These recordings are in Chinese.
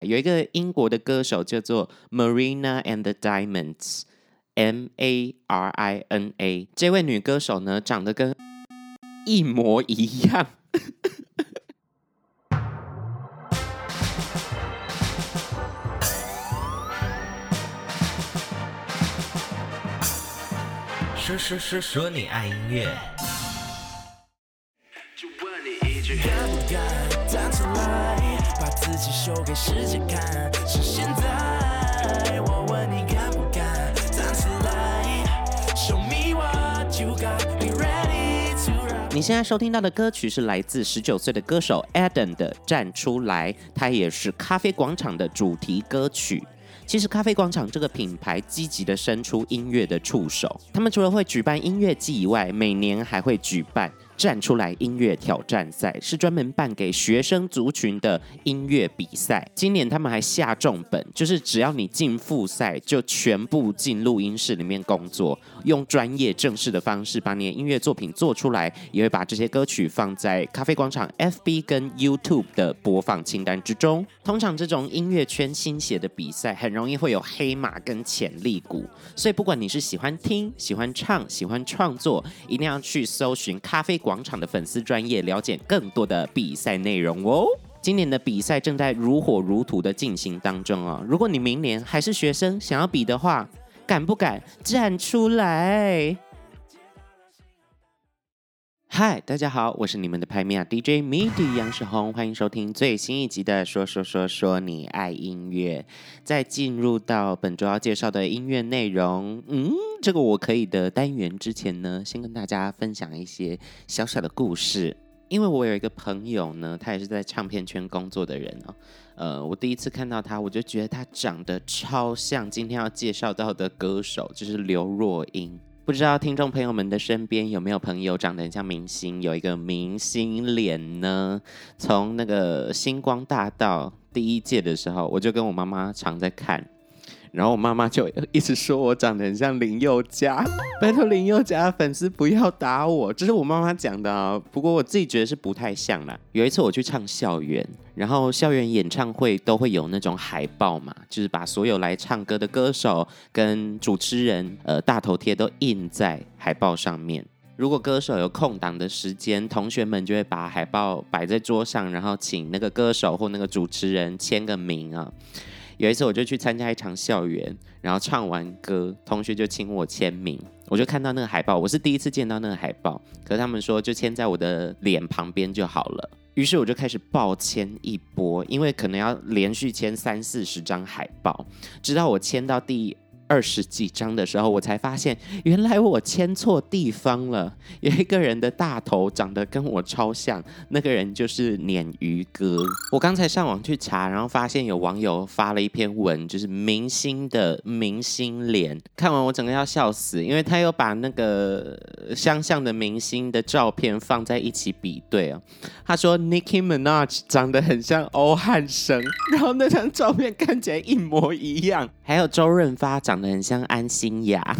有一个英国的歌手叫做 Marina and the Diamonds，M A R I N A。这位女歌手呢，长得跟一模一样。说说说说你爱音乐。就问你你现在收听到的歌曲是来自十九岁的歌手 Adam 的《站出来》，它也是咖啡广场的主题歌曲。其实咖啡广场这个品牌积极的伸出音乐的触手，他们除了会举办音乐季以外，每年还会举办。站出来音乐挑战赛是专门办给学生族群的音乐比赛。今年他们还下重本，就是只要你进复赛，就全部进录音室里面工作，用专业正式的方式把你的音乐作品做出来，也会把这些歌曲放在咖啡广场 FB 跟 YouTube 的播放清单之中。通常这种音乐圈新血的比赛，很容易会有黑马跟潜力股，所以不管你是喜欢听、喜欢唱、喜欢创作，一定要去搜寻咖啡广。广场的粉丝专业，了解更多的比赛内容哦。今年的比赛正在如火如荼的进行当中啊。如果你明年还是学生，想要比的话，敢不敢站出来？嗨，大家好，我是你们的拍米亚 DJ MIDI 杨世宏，欢迎收听最新一集的说说说说你爱音乐。在进入到本周要介绍的音乐内容，嗯，这个我可以的单元之前呢，先跟大家分享一些小小的故事。因为我有一个朋友呢，他也是在唱片圈工作的人哦。呃，我第一次看到他，我就觉得他长得超像今天要介绍到的歌手，就是刘若英。不知道听众朋友们的身边有没有朋友长得很像明星，有一个明星脸呢？从那个星光大道第一届的时候，我就跟我妈妈常在看。然后我妈妈就一直说我长得很像林宥嘉，拜托林宥嘉的粉丝不要打我，这是我妈妈讲的啊。不过我自己觉得是不太像啦。有一次我去唱校园，然后校园演唱会都会有那种海报嘛，就是把所有来唱歌的歌手跟主持人呃大头贴都印在海报上面。如果歌手有空档的时间，同学们就会把海报摆在桌上，然后请那个歌手或那个主持人签个名啊。有一次我就去参加一场校园，然后唱完歌，同学就请我签名，我就看到那个海报，我是第一次见到那个海报，可是他们说就签在我的脸旁边就好了，于是我就开始爆签一波，因为可能要连续签三四十张海报，直到我签到第二十几张的时候，我才发现原来我签错地方了。有一个人的大头长得跟我超像，那个人就是鲶鱼哥。我刚才上网去查，然后发现有网友发了一篇文，就是明星的明星脸。看完我整个要笑死，因为他又把那个相像的明星的照片放在一起比对哦。他说 Nicki Minaj 长得很像欧汉声，然后那张照片看起来一模一样。还有周润发长。很像安心亚，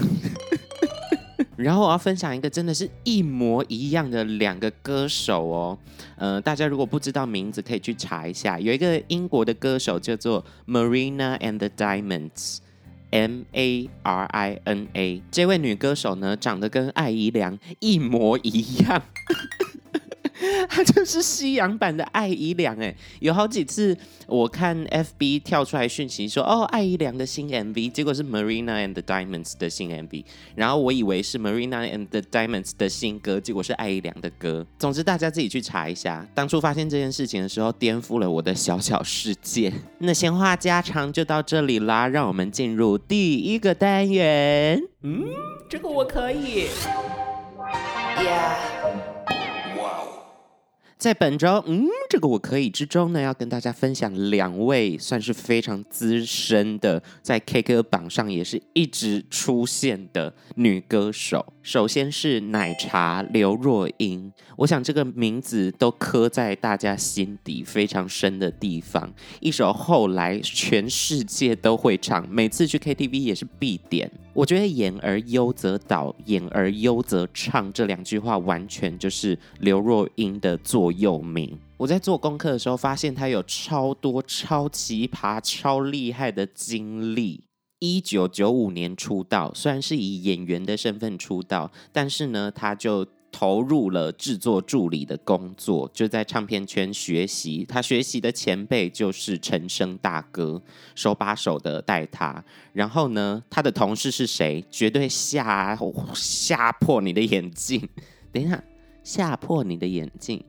然后我要分享一个真的是一模一样的两个歌手哦，呃，大家如果不知道名字，可以去查一下，有一个英国的歌手叫做 Marina and the Diamonds，M A R I N A，这位女歌手呢，长得跟艾怡良一模一样。他就是西洋版的艾怡良哎，有好几次我看 FB 跳出来讯息说哦，艾怡良的新 MV，结果是 Marina and the Diamonds 的新 MV，然后我以为是 Marina and the Diamonds 的新歌，结果是艾怡良的歌。总之大家自己去查一下，当初发现这件事情的时候，颠覆了我的小小世界。那闲话家常就到这里啦，让我们进入第一个单元。嗯，这个我可以。Yeah。在本周，嗯，这个我可以之中呢，要跟大家分享两位算是非常资深的，在 K 歌榜上也是一直出现的女歌手。首先是奶茶刘若英，我想这个名字都刻在大家心底非常深的地方。一首后来全世界都会唱，每次去 KTV 也是必点。我觉得“演而优则导，演而优则唱”这两句话完全就是刘若英的座右铭。我在做功课的时候发现他有超多超奇葩、超厉害的经历。一九九五年出道，虽然是以演员的身份出道，但是呢，他就投入了制作助理的工作，就在唱片圈学习。他学习的前辈就是陈升大哥，手把手的带他。然后呢，他的同事是谁？绝对吓吓破你的眼镜！等一下，吓破你的眼镜，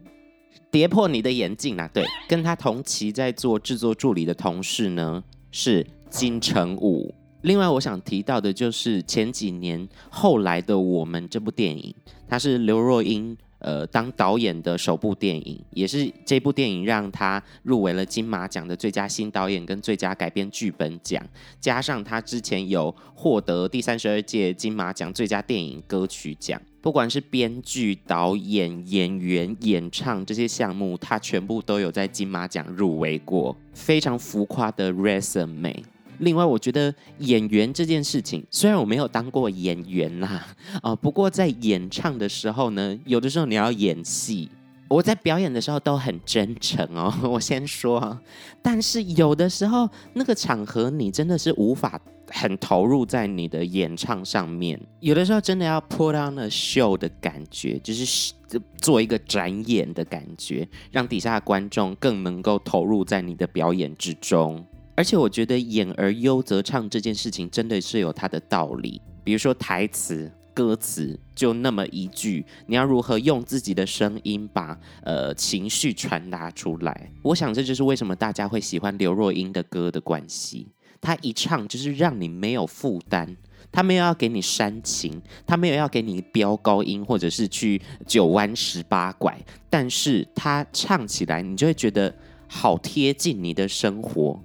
跌破你的眼镜啊！对，跟他同期在做制作助理的同事呢，是金城武。另外，我想提到的就是前几年后来的我们这部电影，它是刘若英呃当导演的首部电影，也是这部电影让她入围了金马奖的最佳新导演跟最佳改编剧本奖，加上她之前有获得第三十二届金马奖最佳电影歌曲奖，不管是编剧、导演、演员、演唱这些项目，他全部都有在金马奖入围过，非常浮夸的 resume。另外，我觉得演员这件事情，虽然我没有当过演员啦，啊，不过在演唱的时候呢，有的时候你要演戏，我在表演的时候都很真诚哦。我先说，但是有的时候那个场合，你真的是无法很投入在你的演唱上面。有的时候真的要 put on a show 的感觉，就是做一个展演的感觉，让底下的观众更能够投入在你的表演之中。而且我觉得演而优则唱这件事情真的是有它的道理。比如说台词、歌词就那么一句，你要如何用自己的声音把呃情绪传达出来？我想这就是为什么大家会喜欢刘若英的歌的关系。她一唱就是让你没有负担，她没有要给你煽情，她没有要给你飙高音或者是去九弯十八拐，但是她唱起来你就会觉得好贴近你的生活。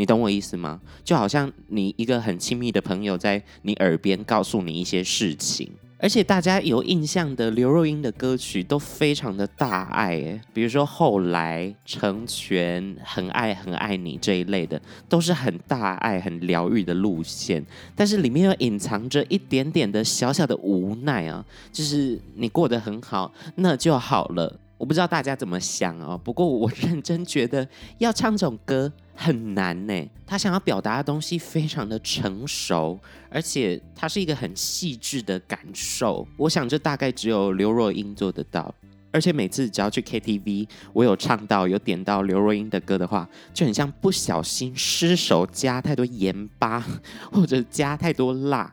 你懂我意思吗？就好像你一个很亲密的朋友在你耳边告诉你一些事情，而且大家有印象的刘若英的歌曲都非常的大爱，比如说后来成全、很爱很爱你这一类的，都是很大爱、很疗愈的路线，但是里面又隐藏着一点点的小小的无奈啊，就是你过得很好，那就好了。我不知道大家怎么想哦，不过我认真觉得要唱这种歌很难呢。他想要表达的东西非常的成熟，而且他是一个很细致的感受。我想这大概只有刘若英做得到。而且每次只要去 KTV，我有唱到有点到刘若英的歌的话，就很像不小心失手加太多盐巴，或者加太多辣。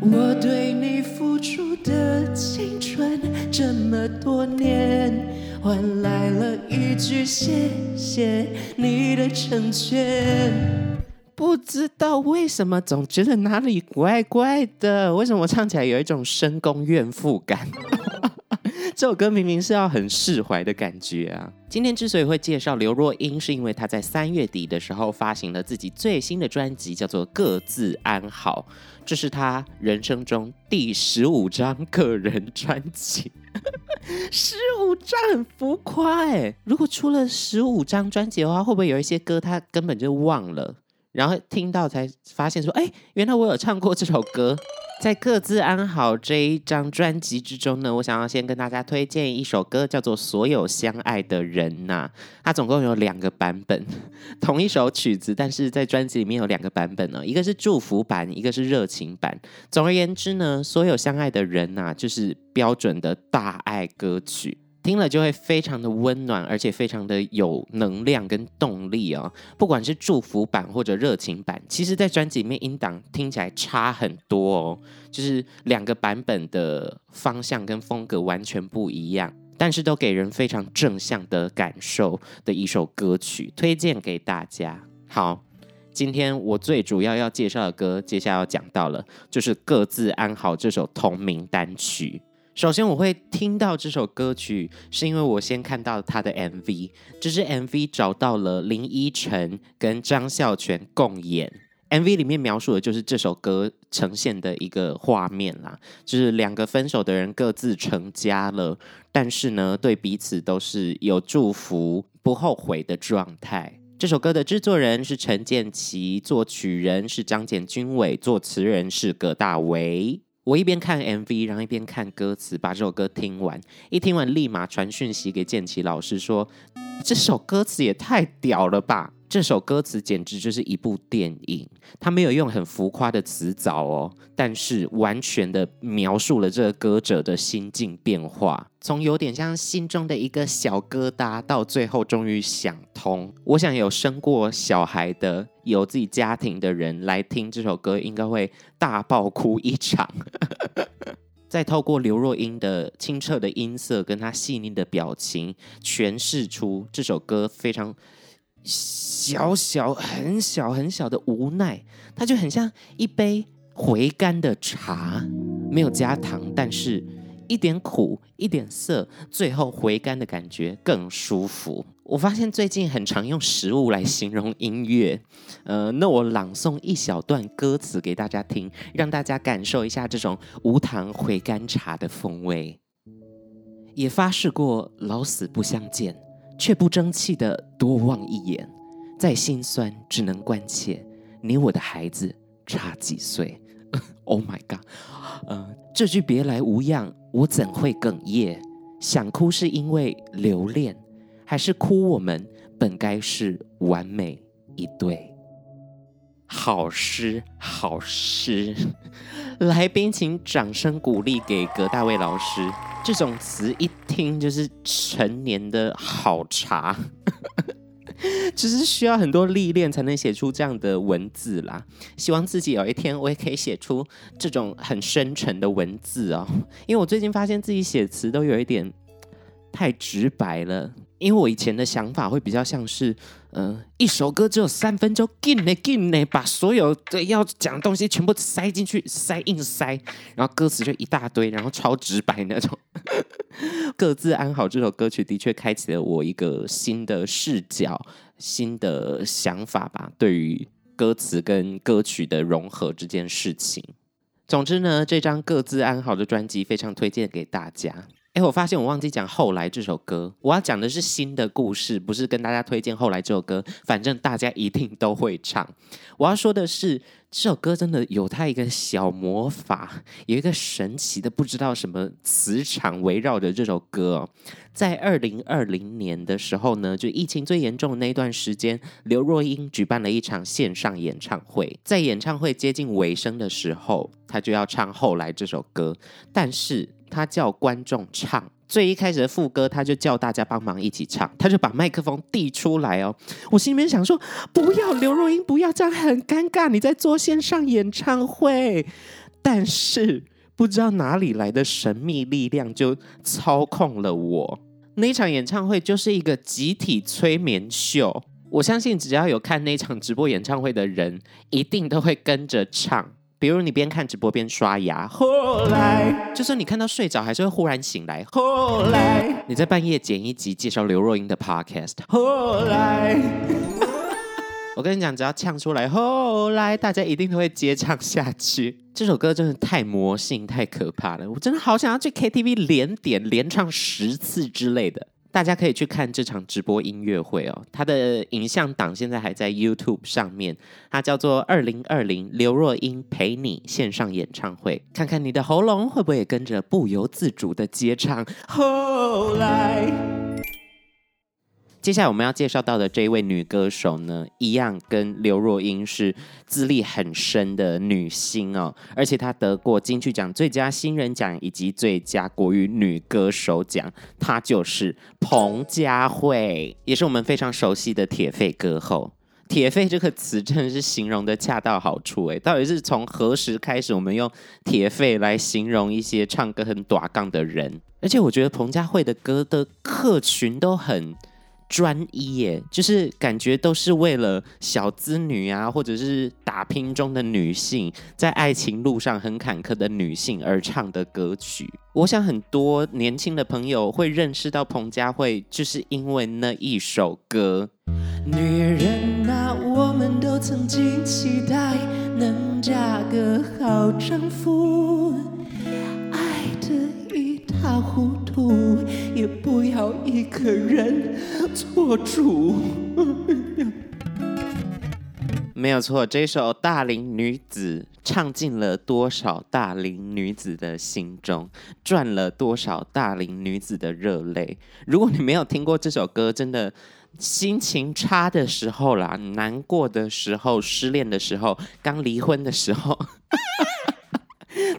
我对你付出的青春这么多年，换来了一句谢谢你的成全。不知道为什么总觉得哪里怪怪的，为什么我唱起来有一种深宫怨妇感？这首歌明明是要很释怀的感觉啊！今天之所以会介绍刘若英，是因为她在三月底的时候发行了自己最新的专辑，叫做《各自安好》，这是他人生中第十五张个人专辑。十五张很浮夸哎！如果出了十五张专辑的话，会不会有一些歌他根本就忘了？然后听到才发现说，哎，原来我有唱过这首歌。在各自安好这一张专辑之中呢，我想要先跟大家推荐一首歌，叫做《所有相爱的人》呐。它总共有两个版本，同一首曲子，但是在专辑里面有两个版本呢，一个是祝福版，一个是热情版。总而言之呢，《所有相爱的人》呐，就是标准的大爱歌曲。听了就会非常的温暖，而且非常的有能量跟动力哦。不管是祝福版或者热情版，其实在专辑里面音档听起来差很多哦，就是两个版本的方向跟风格完全不一样，但是都给人非常正向的感受的一首歌曲，推荐给大家。好，今天我最主要要介绍的歌，接下来要讲到了，就是《各自安好》这首同名单曲。首先，我会听到这首歌曲，是因为我先看到他的 MV。这支 MV 找到了林依晨跟张孝全共演。MV 里面描述的就是这首歌呈现的一个画面啦，就是两个分手的人各自成家了，但是呢，对彼此都是有祝福、不后悔的状态。这首歌的制作人是陈建骐，作曲人是张建君伟，作词人是葛大为。我一边看 MV，然后一边看歌词，把这首歌听完。一听完，立马传讯息给建奇老师说：“这首歌词也太屌了吧！”这首歌词简直就是一部电影。他没有用很浮夸的词藻哦，但是完全的描述了这个歌者的心境变化，从有点像心中的一个小疙瘩，到最后终于想通。我想有生过小孩的、有自己家庭的人来听这首歌，应该会大爆哭一场。再透过刘若英的清澈的音色跟她细腻的表情，诠释出这首歌非常。小小很小很小的无奈，它就很像一杯回甘的茶，没有加糖，但是一点苦，一点涩，最后回甘的感觉更舒服。我发现最近很常用食物来形容音乐，呃，那我朗诵一小段歌词给大家听，让大家感受一下这种无糖回甘茶的风味。也发誓过老死不相见。却不争气的多望一眼，再心酸只能关切，你我的孩子差几岁？Oh my god！呃，这句别来无恙，我怎会哽咽？想哭是因为留恋，还是哭我们本该是完美一对？好诗，好诗！来宾，请掌声鼓励给葛大卫老师。这种词一听就是成年的好茶，只是需要很多历练才能写出这样的文字啦。希望自己有一天我也可以写出这种很深沉的文字哦，因为我最近发现自己写词都有一点太直白了。因为我以前的想法会比较像是，嗯、一首歌只有三分钟，紧呢紧呢，把所有的要讲的东西全部塞进去，塞硬塞，然后歌词就一大堆，然后超直白那种。各自安好这首歌曲的确开启了我一个新的视角、新的想法吧，对于歌词跟歌曲的融合这件事情。总之呢，这张各自安好的专辑非常推荐给大家。哎，我发现我忘记讲《后来》这首歌，我要讲的是新的故事，不是跟大家推荐《后来》这首歌。反正大家一定都会唱。我要说的是，这首歌真的有它一个小魔法，有一个神奇的不知道什么磁场围绕着这首歌哦。在二零二零年的时候呢，就疫情最严重的那一段时间，刘若英举办了一场线上演唱会。在演唱会接近尾声的时候，她就要唱《后来》这首歌，但是。他叫观众唱最一开始的副歌，他就叫大家帮忙一起唱，他就把麦克风递出来哦。我心里面想说，不要刘若英，不要这样，很尴尬。你在做线上演唱会，但是不知道哪里来的神秘力量就操控了我。那场演唱会就是一个集体催眠秀，我相信只要有看那场直播演唱会的人，一定都会跟着唱。比如你边看直播边刷牙，后来就算你看到睡着，还是会忽然醒来。后来你在半夜剪一集介绍刘若英的 podcast，后来我跟你讲，只要唱出来，后来大家一定都会接唱下去。这首歌真的太魔性、太可怕了，我真的好想要去 KTV 连点连唱十次之类的。大家可以去看这场直播音乐会哦，它的影像档现在还在 YouTube 上面，它叫做《二零二零刘若英陪你线上演唱会》，看看你的喉咙会不会也跟着不由自主的接唱。后来。接下来我们要介绍到的这一位女歌手呢，一样跟刘若英是资历很深的女星哦，而且她得过金曲奖最佳新人奖以及最佳国语女歌手奖，她就是彭佳慧，也是我们非常熟悉的铁肺歌后。铁肺这个词真的是形容的恰到好处诶，到底是从何时开始我们用铁肺来形容一些唱歌很短杠的人？而且我觉得彭佳慧的歌的客群都很。专一耶，就是感觉都是为了小资女啊，或者是打拼中的女性，在爱情路上很坎坷的女性而唱的歌曲。我想很多年轻的朋友会认识到彭佳慧，就是因为那一首歌。女人啊，我们都曾经期待能嫁个好丈夫。怕糊涂，也不要一个人做主。没有错，这首《大龄女子》唱进了多少大龄女子的心中，赚了多少大龄女子的热泪。如果你没有听过这首歌，真的心情差的时候啦，难过的时候，失恋的时候，刚离婚的时候，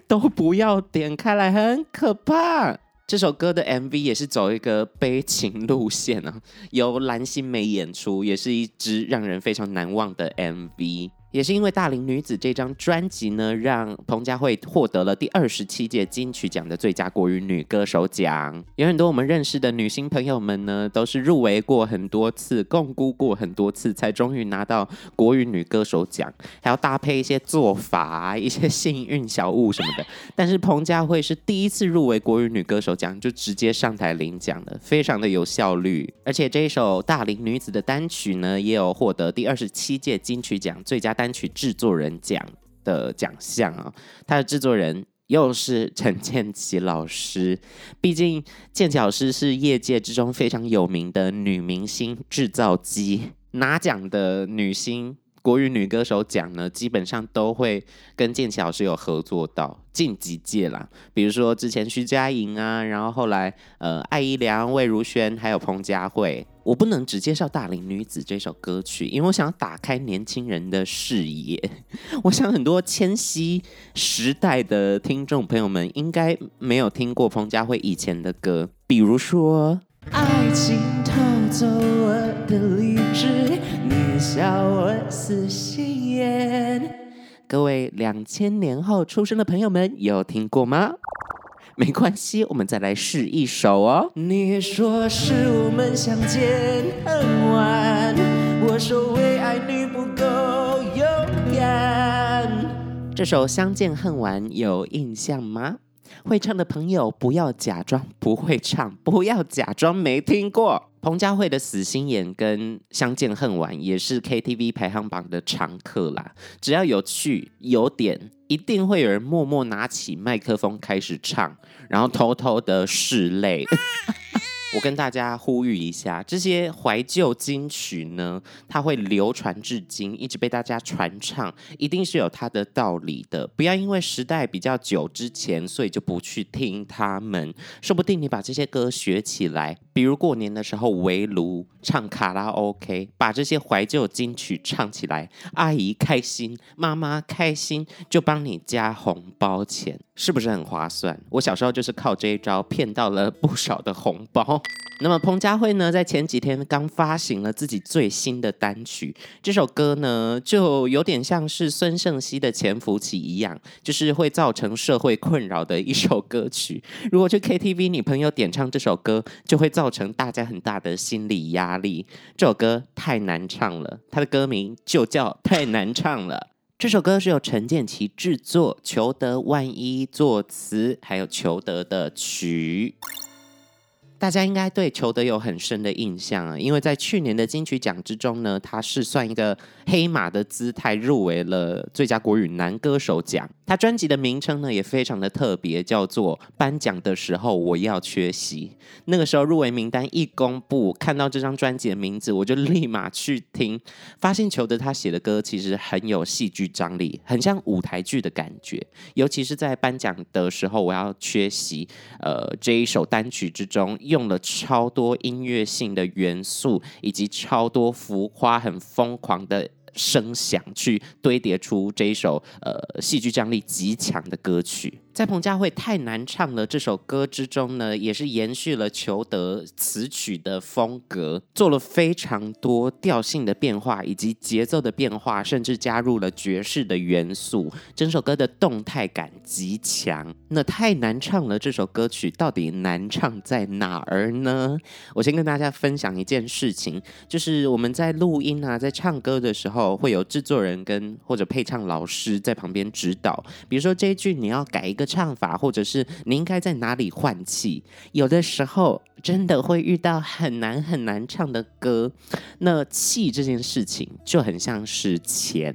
都不要点开来，很可怕。这首歌的 MV 也是走一个悲情路线啊，由蓝心湄演出，也是一支让人非常难忘的 MV。也是因为《大龄女子》这张专辑呢，让彭佳慧获得了第二十七届金曲奖的最佳国语女歌手奖。有很多我们认识的女星朋友们呢，都是入围过很多次，共估过很多次，才终于拿到国语女歌手奖，还要搭配一些做法、一些幸运小物什么的。但是彭佳慧是第一次入围国语女歌手奖，就直接上台领奖了，非常的有效率。而且这一首《大龄女子》的单曲呢，也有获得第二十七届金曲奖最佳单曲制作人奖的奖项啊，他的制作人又是陈建奇老师。毕竟建骐老师是业界之中非常有名的女明星制造机，拿奖的女星。国语女歌手奖呢，基本上都会跟建骐老师有合作到近几届啦，比如说之前徐佳莹啊，然后后来呃艾怡良、魏如萱，还有彭佳慧。我不能只介绍《大龄女子》这首歌曲，因为我想要打开年轻人的视野。我想很多千禧时代的听众朋友们应该没有听过彭佳慧以前的歌，比如说。爱情偷走我的理智，你笑我死心眼。各位两千年后出生的朋友们有听过吗？没关系，我们再来试一首哦。你说是我们相见恨晚，我说为爱你不够勇敢。这首《相见恨晚》有印象吗？会唱的朋友不要假装不会唱，不要假装没听过。彭佳慧的《死心眼》跟《相见恨晚》也是 KTV 排行榜的常客啦。只要有趣有点，一定会有人默默拿起麦克风开始唱，然后偷偷的拭泪。我跟大家呼吁一下，这些怀旧金曲呢，它会流传至今，一直被大家传唱，一定是有它的道理的。不要因为时代比较久之前，所以就不去听他们。说不定你把这些歌学起来，比如过年的时候围炉唱卡拉 OK，把这些怀旧金曲唱起来，阿姨开心，妈妈开心，就帮你加红包钱，是不是很划算？我小时候就是靠这一招骗到了不少的红包。那么彭佳慧呢，在前几天刚发行了自己最新的单曲，这首歌呢，就有点像是孙盛希的《潜伏期》一样，就是会造成社会困扰的一首歌曲。如果去 KTV，你朋友点唱这首歌，就会造成大家很大的心理压力。这首歌太难唱了，它的歌名就叫《太难唱了》。这首歌是由陈建骐制作，裘德万一作词，还有裘德的曲。大家应该对裘德有很深的印象啊，因为在去年的金曲奖之中呢，他是算一个黑马的姿态入围了最佳国语男歌手奖。他专辑的名称呢也非常的特别，叫做《颁奖的时候我要缺席》。那个时候入围名单一公布，看到这张专辑的名字，我就立马去听，发现裘德他写的歌其实很有戏剧张力，很像舞台剧的感觉。尤其是在颁奖的时候我要缺席，呃，这一首单曲之中。用了超多音乐性的元素，以及超多浮夸、很疯狂的声响，去堆叠出这一首呃戏剧张力极强的歌曲。在彭佳慧太难唱了这首歌之中呢，也是延续了裘德词曲的风格，做了非常多调性的变化以及节奏的变化，甚至加入了爵士的元素。整首歌的动态感极强。那太难唱了这首歌曲到底难唱在哪儿呢？我先跟大家分享一件事情，就是我们在录音啊，在唱歌的时候，会有制作人跟或者配唱老师在旁边指导。比如说这一句你要改一个。唱法，或者是你应该在哪里换气？有的时候真的会遇到很难很难唱的歌。那气这件事情就很像是钱，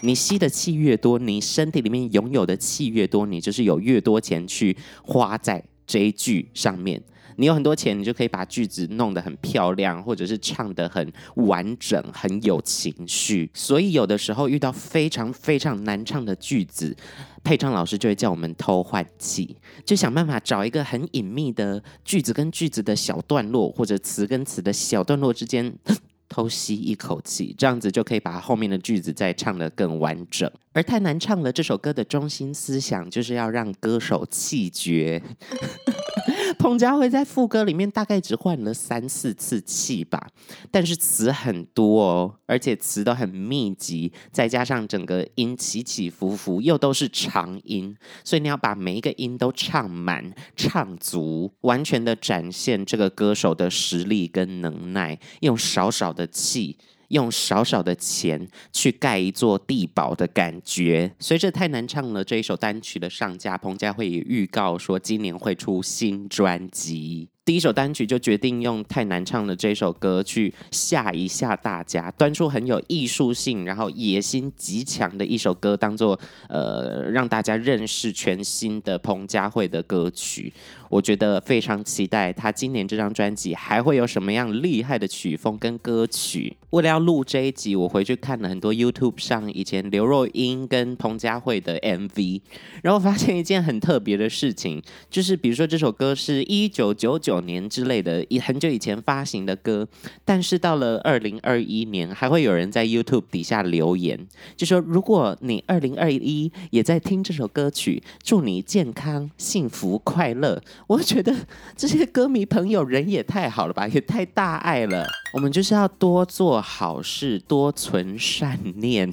你吸的气越多，你身体里面拥有的气越多，你就是有越多钱去花在这一句上面。你有很多钱，你就可以把句子弄得很漂亮，或者是唱得很完整、很有情绪。所以有的时候遇到非常非常难唱的句子，配唱老师就会叫我们偷换气，就想办法找一个很隐秘的句子跟句子的小段落，或者词跟词的小段落之间。偷吸一口气，这样子就可以把后面的句子再唱得更完整。而太难唱了，这首歌的中心思想就是要让歌手气绝。彭佳慧在副歌里面大概只换了三四次气吧，但是词很多哦，而且词都很密集，再加上整个音起起伏伏，又都是长音，所以你要把每一个音都唱满、唱足，完全的展现这个歌手的实力跟能耐，用少少的气。用少少的钱去盖一座地堡的感觉。随着太难唱了这一首单曲的上架，彭佳慧也预告说今年会出新专辑。第一首单曲就决定用太难唱的这首歌去吓一吓大家，端出很有艺术性，然后野心极强的一首歌，当做呃让大家认识全新的彭佳慧的歌曲。我觉得非常期待他今年这张专辑还会有什么样厉害的曲风跟歌曲。为了要录这一集，我回去看了很多 YouTube 上以前刘若英跟彭佳慧的 MV，然后发现一件很特别的事情，就是比如说这首歌是一九九九。九年之类的，一很久以前发行的歌，但是到了二零二一年，还会有人在 YouTube 底下留言，就说如果你二零二一也在听这首歌曲，祝你健康、幸福、快乐。我觉得这些歌迷朋友人也太好了吧，也太大爱了。我们就是要多做好事，多存善念，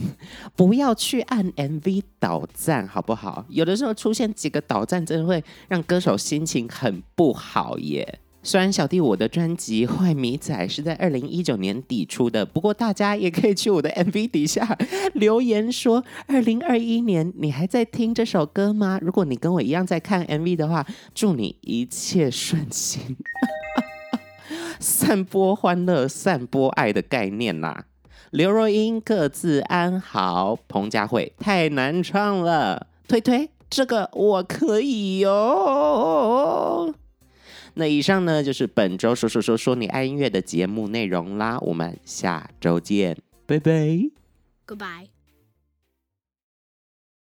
不要去按 MV 倒赞，好不好？有的时候出现几个倒赞，真的会让歌手心情很不好耶。虽然小弟我的专辑《坏米仔》是在二零一九年底出的，不过大家也可以去我的 MV 底下留言说，二零二一年你还在听这首歌吗？如果你跟我一样在看 MV 的话，祝你一切顺心。散播欢乐、散播爱的概念啦。刘若英各自安好，彭佳慧太难唱了，推推这个我可以哟。那以上呢，就是本周说说说说你爱音乐的节目内容啦，我们下周见，拜拜，Goodbye。